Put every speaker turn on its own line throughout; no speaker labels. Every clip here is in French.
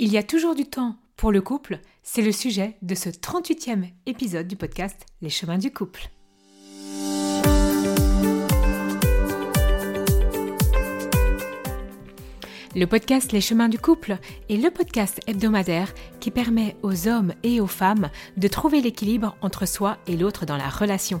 Il y a toujours du temps pour le couple, c'est le sujet de ce 38e épisode du podcast Les chemins du couple. Le podcast Les chemins du couple est le podcast hebdomadaire qui permet aux hommes et aux femmes de trouver l'équilibre entre soi et l'autre dans la relation.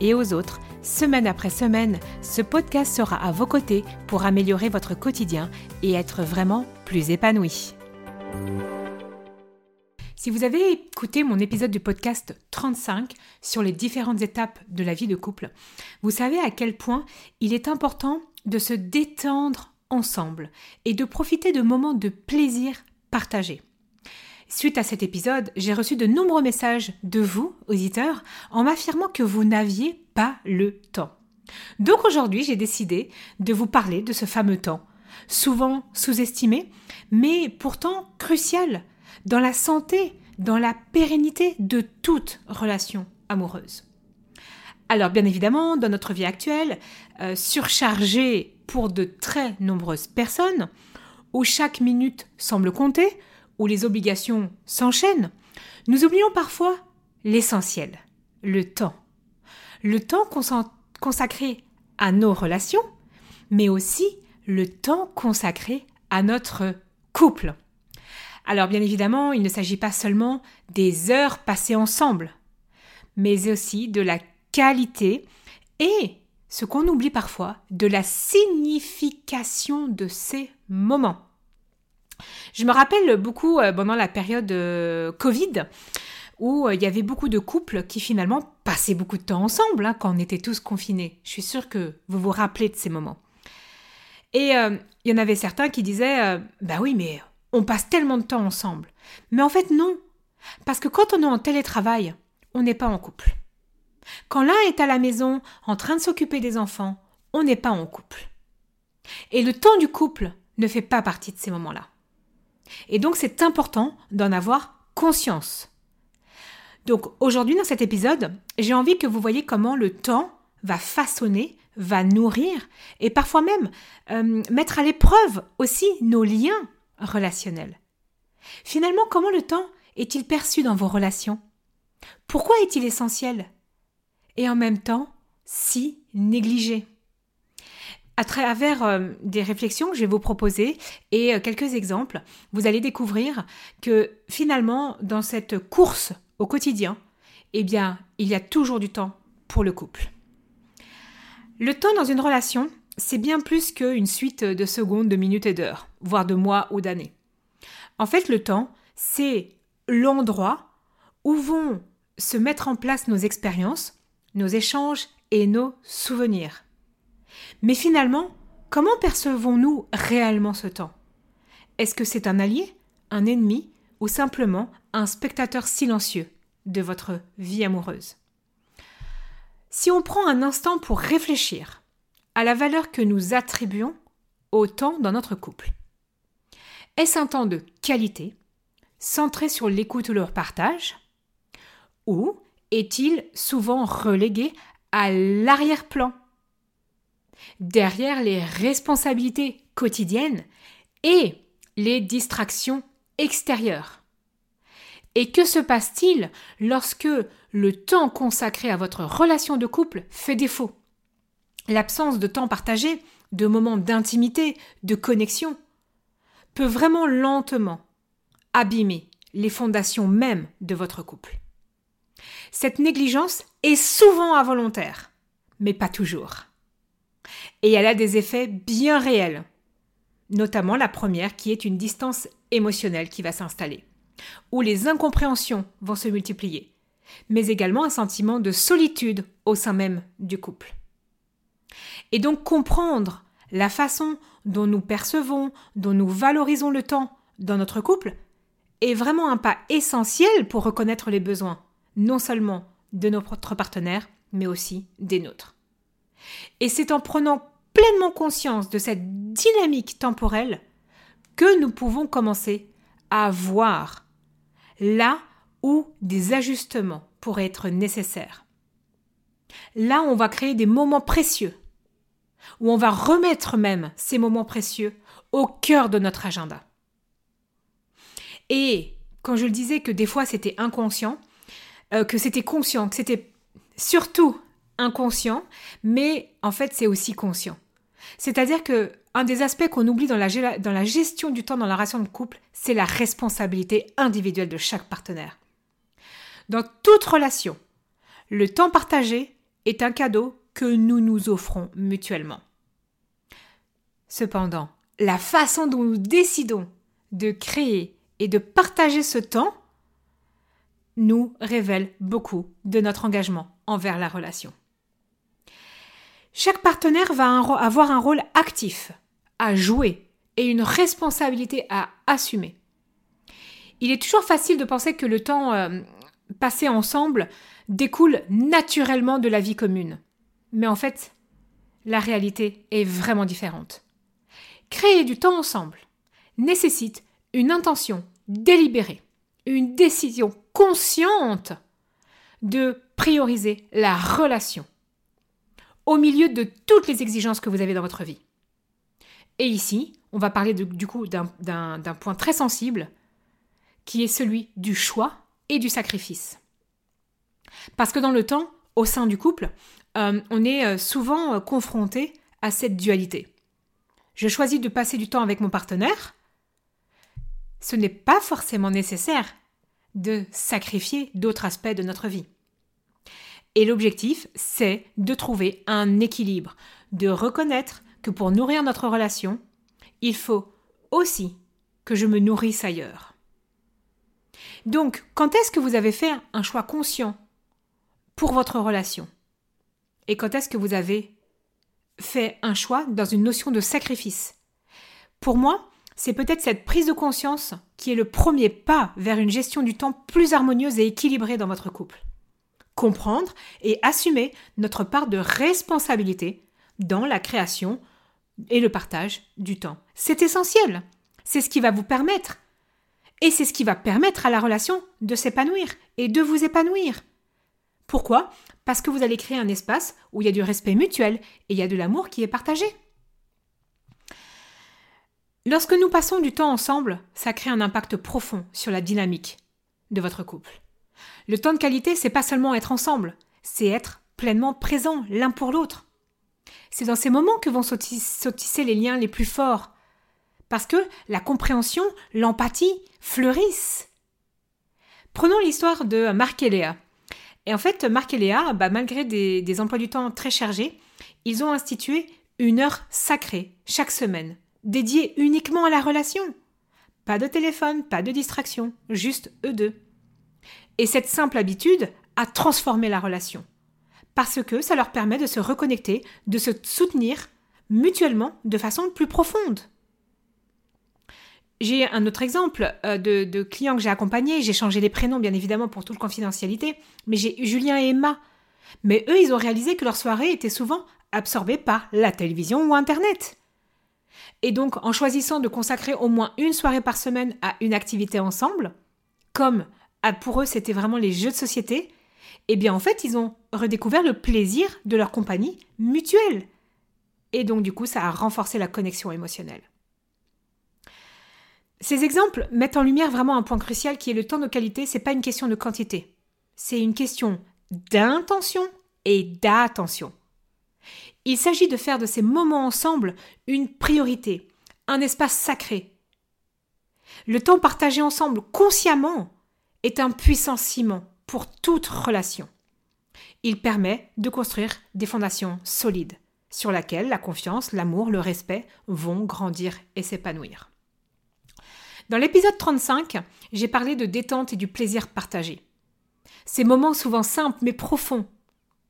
et aux autres, semaine après semaine, ce podcast sera à vos côtés pour améliorer votre quotidien et être vraiment plus épanoui. Si vous avez écouté mon épisode du podcast 35 sur les différentes étapes de la vie de couple, vous savez à quel point il est important de se détendre ensemble et de profiter de moments de plaisir partagés. Suite à cet épisode, j'ai reçu de nombreux messages de vous, auditeurs, en m'affirmant que vous n'aviez pas le temps. Donc aujourd'hui, j'ai décidé de vous parler de ce fameux temps, souvent sous-estimé, mais pourtant crucial dans la santé, dans la pérennité de toute relation amoureuse. Alors bien évidemment, dans notre vie actuelle, euh, surchargée pour de très nombreuses personnes, où chaque minute semble compter, où les obligations s'enchaînent, nous oublions parfois l'essentiel, le temps. Le temps consacré à nos relations, mais aussi le temps consacré à notre couple. Alors bien évidemment, il ne s'agit pas seulement des heures passées ensemble, mais aussi de la qualité et, ce qu'on oublie parfois, de la signification de ces moments. Je me rappelle beaucoup euh, pendant la période euh, Covid où euh, il y avait beaucoup de couples qui finalement passaient beaucoup de temps ensemble hein, quand on était tous confinés. Je suis sûre que vous vous rappelez de ces moments. Et il y en avait certains qui disaient Bah oui, mais on passe tellement de temps ensemble. Mais en fait, non. Parce que quand on est en télétravail, on n'est pas en couple. Quand l'un est à la maison en train de s'occuper des enfants, on n'est pas en couple. Et le temps du couple ne fait pas partie de ces moments-là. Et donc c'est important d'en avoir conscience. Donc aujourd'hui dans cet épisode, j'ai envie que vous voyez comment le temps va façonner, va nourrir et parfois même euh, mettre à l'épreuve aussi nos liens relationnels. Finalement, comment le temps est-il perçu dans vos relations? Pourquoi est-il essentiel? Et en même temps, si négligé? À travers euh, des réflexions que je vais vous proposer et euh, quelques exemples, vous allez découvrir que finalement, dans cette course au quotidien, eh bien, il y a toujours du temps pour le couple. Le temps dans une relation, c'est bien plus qu'une suite de secondes, de minutes et d'heures, voire de mois ou d'années. En fait, le temps, c'est l'endroit où vont se mettre en place nos expériences, nos échanges et nos souvenirs. Mais finalement, comment percevons-nous réellement ce temps? Est-ce que c'est un allié, un ennemi ou simplement un spectateur silencieux de votre vie amoureuse? Si on prend un instant pour réfléchir à la valeur que nous attribuons au temps dans notre couple, est-ce un temps de qualité, centré sur l'écoute ou le partage Ou est-il souvent relégué à l'arrière-plan? Derrière les responsabilités quotidiennes et les distractions extérieures. Et que se passe-t-il lorsque le temps consacré à votre relation de couple fait défaut? L'absence de temps partagé, de moments d'intimité, de connexion, peut vraiment lentement abîmer les fondations mêmes de votre couple. Cette négligence est souvent involontaire, mais pas toujours et elle a des effets bien réels. Notamment la première qui est une distance émotionnelle qui va s'installer, où les incompréhensions vont se multiplier, mais également un sentiment de solitude au sein même du couple. Et donc comprendre la façon dont nous percevons, dont nous valorisons le temps dans notre couple est vraiment un pas essentiel pour reconnaître les besoins, non seulement de notre partenaire, mais aussi des nôtres. Et c'est en prenant pleinement conscience de cette dynamique temporelle que nous pouvons commencer à voir là où des ajustements pourraient être nécessaires. Là, on va créer des moments précieux, où on va remettre même ces moments précieux au cœur de notre agenda. Et quand je le disais que des fois c'était inconscient, euh, que c'était conscient, que c'était surtout inconscient, mais en fait c'est aussi conscient. C'est-à-dire que un des aspects qu'on oublie dans la, dans la gestion du temps dans la relation de couple, c'est la responsabilité individuelle de chaque partenaire. Dans toute relation, le temps partagé est un cadeau que nous nous offrons mutuellement. Cependant, la façon dont nous décidons de créer et de partager ce temps nous révèle beaucoup de notre engagement envers la relation. Chaque partenaire va avoir un rôle actif à jouer et une responsabilité à assumer. Il est toujours facile de penser que le temps euh, passé ensemble découle naturellement de la vie commune. Mais en fait, la réalité est vraiment différente. Créer du temps ensemble nécessite une intention délibérée, une décision consciente de prioriser la relation au milieu de toutes les exigences que vous avez dans votre vie. Et ici, on va parler du coup d'un point très sensible qui est celui du choix et du sacrifice. Parce que dans le temps, au sein du couple, euh, on est euh, souvent euh, confronté à cette dualité. Je choisis de passer du temps avec mon partenaire. Ce n'est pas forcément nécessaire de sacrifier d'autres aspects de notre vie. Et l'objectif, c'est de trouver un équilibre, de reconnaître que pour nourrir notre relation, il faut aussi que je me nourrisse ailleurs. Donc, quand est-ce que vous avez fait un choix conscient pour votre relation? Et quand est-ce que vous avez fait un choix dans une notion de sacrifice? Pour moi, c'est peut-être cette prise de conscience qui est le premier pas vers une gestion du temps plus harmonieuse et équilibrée dans votre couple. Comprendre et assumer notre part de responsabilité dans la création et le partage du temps. C'est essentiel. C'est ce qui va vous permettre. Et c'est ce qui va permettre à la relation de s'épanouir et de vous épanouir. Pourquoi? Parce que vous allez créer un espace où il y a du respect mutuel et il y a de l'amour qui est partagé. Lorsque nous passons du temps ensemble, ça crée un impact profond sur la dynamique de votre couple. Le temps de qualité, c'est pas seulement être ensemble, c'est être pleinement présent l'un pour l'autre. C'est dans ces moments que vont sautisser les liens les plus forts. Parce que la compréhension, l'empathie fleurissent. Prenons l'histoire de Marc et Léa. Et en fait, Marc et Léa, bah, malgré des, emplois du temps très chargés, ils ont institué une heure sacrée chaque semaine dédié uniquement à la relation. Pas de téléphone, pas de distraction, juste eux deux. Et cette simple habitude a transformé la relation. Parce que ça leur permet de se reconnecter, de se soutenir mutuellement de façon plus profonde. J'ai un autre exemple euh, de, clients que j'ai accompagnés. J'ai changé les prénoms, bien évidemment, pour toute confidentialité. Mais j'ai Julien et Emma. Mais eux, ils ont réalisé que leur soirée était souvent absorbée par la télévision ou Internet. Et donc, en choisissant de consacrer au moins une soirée par semaine à une activité ensemble, comme pour eux c'était vraiment les jeux de société, eh bien en fait, ils ont redécouvert le plaisir de leur compagnie mutuelle. Et donc, du coup, ça a renforcé la connexion émotionnelle. Ces exemples mettent en lumière vraiment un point crucial qui est le temps de qualité, c'est pas une question de quantité. C'est une question d'intention et d'attention. Il s'agit de faire de ces moments ensemble une priorité, un espace sacré. Le temps partagé ensemble consciemment est un puissant ciment pour toute relation. Il permet de construire des fondations solides sur lesquelles la confiance, l'amour, le respect vont grandir et s'épanouir. Dans l'épisode 35, j'ai parlé de détente et du plaisir partagé. Ces moments souvent simples mais profonds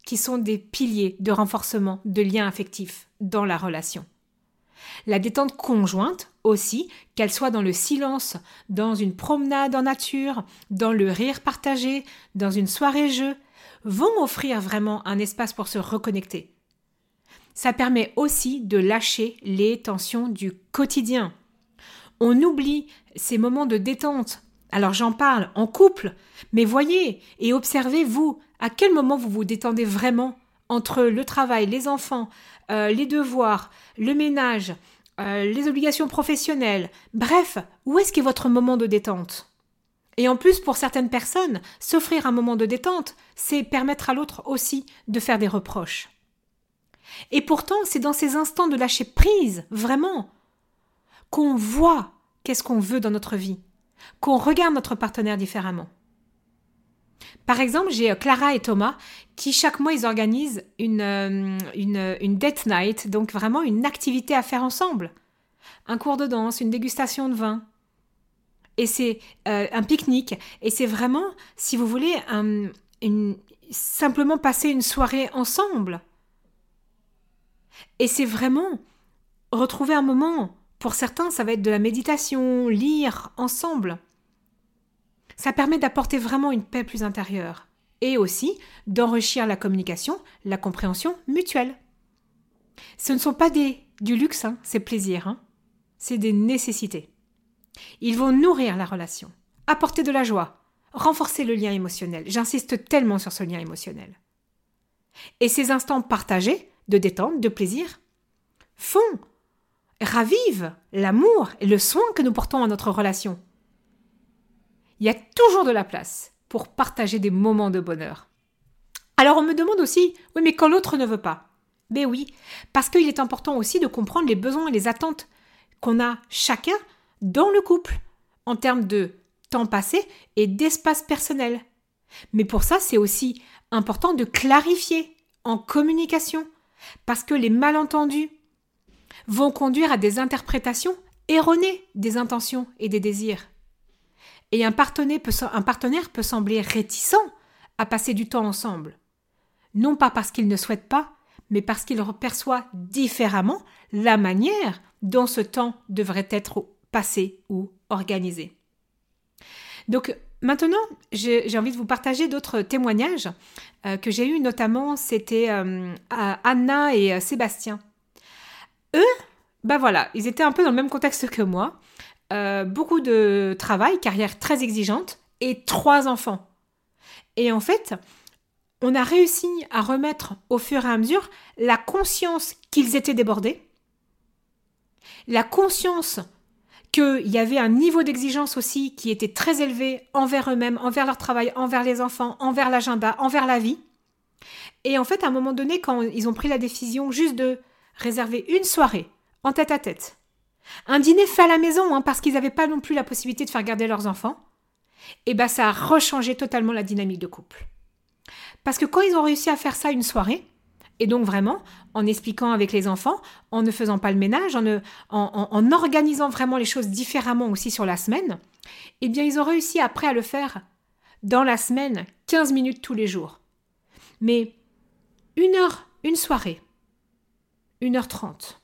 qui sont des piliers de renforcement de liens affectifs dans la relation. La détente conjointe aussi, qu'elle soit dans le silence, dans une promenade en nature, dans le rire partagé, dans une soirée-jeu, vont offrir vraiment un espace pour se reconnecter. Ça permet aussi de lâcher les tensions du quotidien. On oublie ces moments de détente. Alors j'en parle en couple, mais voyez et observez vous à quel moment vous vous détendez vraiment entre le travail, les enfants, euh, les devoirs, le ménage, euh, les obligations professionnelles. Bref, où est-ce qu'est votre moment de détente? Et en plus, pour certaines personnes, s'offrir un moment de détente, c'est permettre à l'autre aussi de faire des reproches. Et pourtant, c'est dans ces instants de lâcher prise, vraiment, qu'on voit qu'est-ce qu'on veut dans notre vie, qu'on regarde notre partenaire différemment. Par exemple, j'ai euh, Clara et Thomas qui chaque mois ils organisent une, euh, une, une, date night, donc vraiment une activité à faire ensemble. Un cours de danse, une dégustation de vin. Et c'est euh, un pique-nique. Et c'est vraiment, si vous voulez, une, simplement passer une soirée ensemble. Et c'est vraiment retrouver un moment. Pour certains, ça va être de la méditation, lire ensemble. Ça permet d'apporter vraiment une paix plus intérieure et aussi d'enrichir la communication, la compréhension mutuelle. Ce ne sont pas des, du luxe, hein, c'est plaisir, hein. c'est des nécessités. Ils vont nourrir la relation, apporter de la joie, renforcer le lien émotionnel. J'insiste tellement sur ce lien émotionnel. Et ces instants partagés, de détente, de plaisir, font, ravivent l'amour et le soin que nous portons à notre relation. Il y a toujours de la place pour partager des moments de bonheur. Alors on me demande aussi, oui mais quand l'autre ne veut pas? Ben oui, parce qu'il est important aussi de comprendre les besoins et les attentes qu'on a chacun dans le couple, en termes de temps passé et d'espace personnel. Mais pour ça, c'est aussi important de clarifier en communication, parce que les malentendus vont conduire à des interprétations erronées des intentions et des désirs. Et un partenaire, peut, sembler réticent à passer du temps ensemble. Non pas parce qu'il ne souhaite pas, mais parce qu'il perçoit différemment la manière dont ce temps devrait être passé ou organisé. Donc maintenant, j'ai envie de vous partager d'autres témoignages euh, que j'ai eus, notamment c'était euh, Anna et euh, Sébastien. Eux, ben voilà, ils étaient un peu dans le même contexte que moi. Euh, beaucoup de travail, carrière très exigeante, et trois enfants. Et en fait, on a réussi à remettre au fur et à mesure la conscience qu'ils étaient débordés, la conscience qu'il y avait un niveau d'exigence aussi qui était très élevé envers eux-mêmes, envers leur travail, envers les enfants, envers l'agenda, envers la vie. Et en fait, à un moment donné, quand ils ont pris la décision juste de réserver une soirée en tête à tête un dîner fait à la maison, hein, parce qu'ils n'avaient pas non plus la possibilité de faire garder leurs enfants. Et eh bien, ça a rechangé totalement la dynamique de couple. Parce que quand ils ont réussi à faire ça une soirée, et donc vraiment, en expliquant avec les enfants, en ne faisant pas le ménage, en, organisant vraiment les choses différemment aussi sur la semaine, eh bien ils ont réussi après à le faire dans la semaine, 15 minutes tous les jours. Mais une heure, une soirée, une heure trente,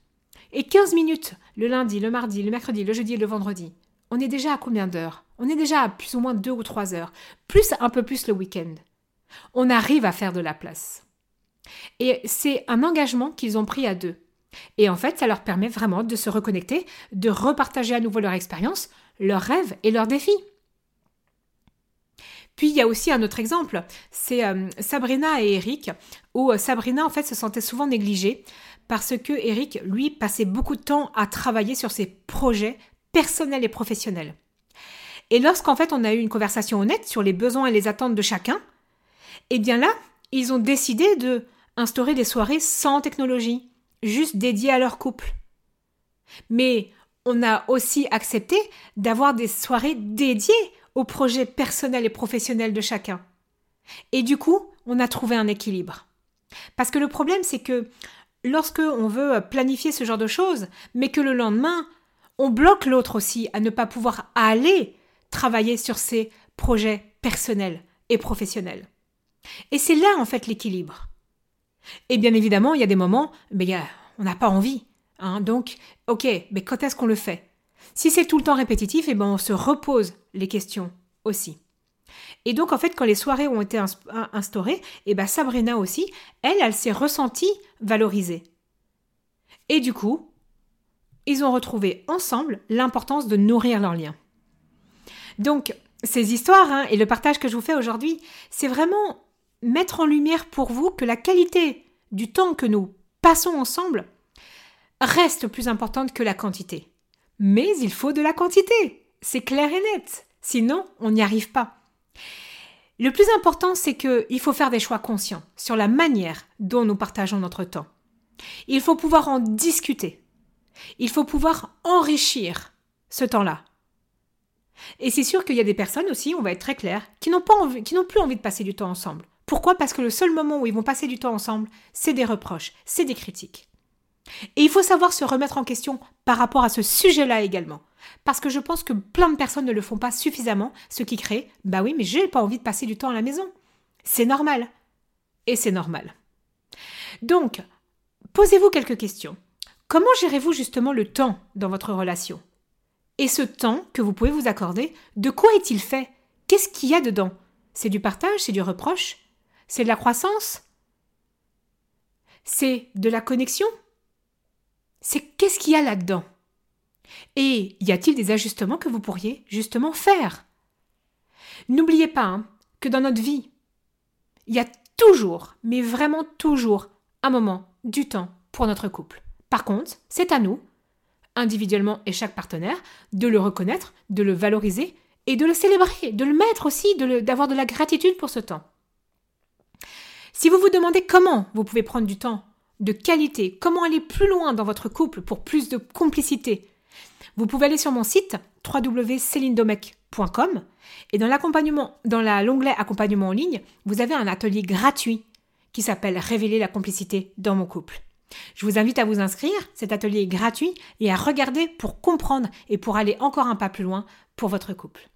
et 15 minutes le lundi, le mardi, le mercredi, le jeudi et le vendredi. On est déjà à combien d'heures? On est déjà à plus ou moins 2 ou 3 heures, plus un peu plus le week-end. On arrive à faire de la place. Et c'est un engagement qu'ils ont pris à deux. Et en fait, ça leur permet vraiment de se reconnecter, de repartager à nouveau leur expérience, leurs rêves et leurs défis. Puis il y a aussi un autre exemple, c'est euh, Sabrina et Eric, où euh, Sabrina en fait se sentait souvent négligée parce que Eric, lui, passait beaucoup de temps à travailler sur ses projets personnels et professionnels. Et lorsqu'en fait on a eu une conversation honnête sur les besoins et les attentes de chacun, eh bien là, ils ont décidé de instaurer des soirées sans technologie, juste dédiées à leur couple. Mais on a aussi accepté d'avoir des soirées dédiées aux projets personnels et professionnels de chacun. Et du coup, on a trouvé un équilibre. Parce que le problème, c'est que lorsque on veut planifier ce genre de choses, mais que le lendemain, on bloque l'autre aussi à ne pas pouvoir aller travailler sur ses projets personnels et professionnels. Et c'est là en fait l'équilibre. Et bien évidemment, il y a des moments, mais on n'a pas envie. Hein. donc, ok, mais quand est-ce qu'on le fait? Si c'est tout le temps répétitif, eh ben on se repose les questions aussi. Et donc, en fait, quand les soirées ont été instaurées, eh ben Sabrina aussi, elle, elle s'est ressentie valorisée. Et du coup, ils ont retrouvé ensemble l'importance de nourrir leur lien. Donc, ces histoires hein, et le partage que je vous fais aujourd'hui, c'est vraiment mettre en lumière pour vous que la qualité du temps que nous passons ensemble reste plus importante que la quantité. Mais il faut de la quantité, c'est clair et net, sinon on n'y arrive pas. Le plus important, c'est qu'il faut faire des choix conscients sur la manière dont nous partageons notre temps. Il faut pouvoir en discuter. Il faut pouvoir enrichir ce temps-là. Et c'est sûr qu'il y a des personnes aussi, on va être très clair, qui n'ont plus envie de passer du temps ensemble. Pourquoi? Parce que le seul moment où ils vont passer du temps ensemble, c'est des reproches, c'est des critiques. Et il faut savoir se remettre en question par rapport à ce sujet-là également. Parce que je pense que plein de personnes ne le font pas suffisamment, ce qui crée, bah oui, mais j'ai pas envie de passer du temps à la maison. C'est normal. Et c'est normal. Donc, posez-vous quelques questions. Comment gérez-vous justement le temps dans votre relation? Et ce temps que vous pouvez vous accorder, de quoi est-il fait? Qu'est-ce qu'il y a dedans? C'est du partage C'est du reproche? C'est de la croissance? C'est de la connexion? C'est qu'est-ce qu'il y a là-dedans? Et y a-t-il des ajustements que vous pourriez justement faire? N'oubliez pas hein, que dans notre vie, il y a toujours, mais vraiment toujours, un moment, du temps pour notre couple. Par contre, c'est à nous, individuellement et chaque partenaire, de le reconnaître, de le valoriser et de le célébrer, de le mettre aussi, d'avoir de la gratitude pour ce temps. Si vous vous demandez comment vous pouvez prendre du temps de qualité, comment aller plus loin dans votre couple pour plus de complicité, vous pouvez aller sur mon site www.celindomec.com et dans l'accompagnement, dans l'onglet accompagnement en ligne, vous avez un atelier gratuit qui s'appelle Révéler la complicité dans mon couple. Je vous invite à vous inscrire, cet atelier est gratuit et à regarder pour comprendre et pour aller encore un pas plus loin pour votre couple.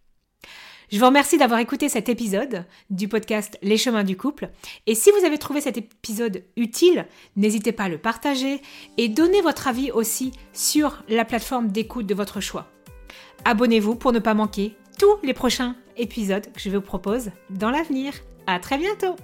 Je vous remercie d'avoir écouté cet épisode du podcast Les chemins du couple. Et si vous avez trouvé cet épisode utile, n'hésitez pas à le partager et donnez votre avis aussi sur la plateforme d'écoute de votre choix. Abonnez-vous pour ne pas manquer tous les prochains épisodes que je vous propose dans l'avenir. À très bientôt!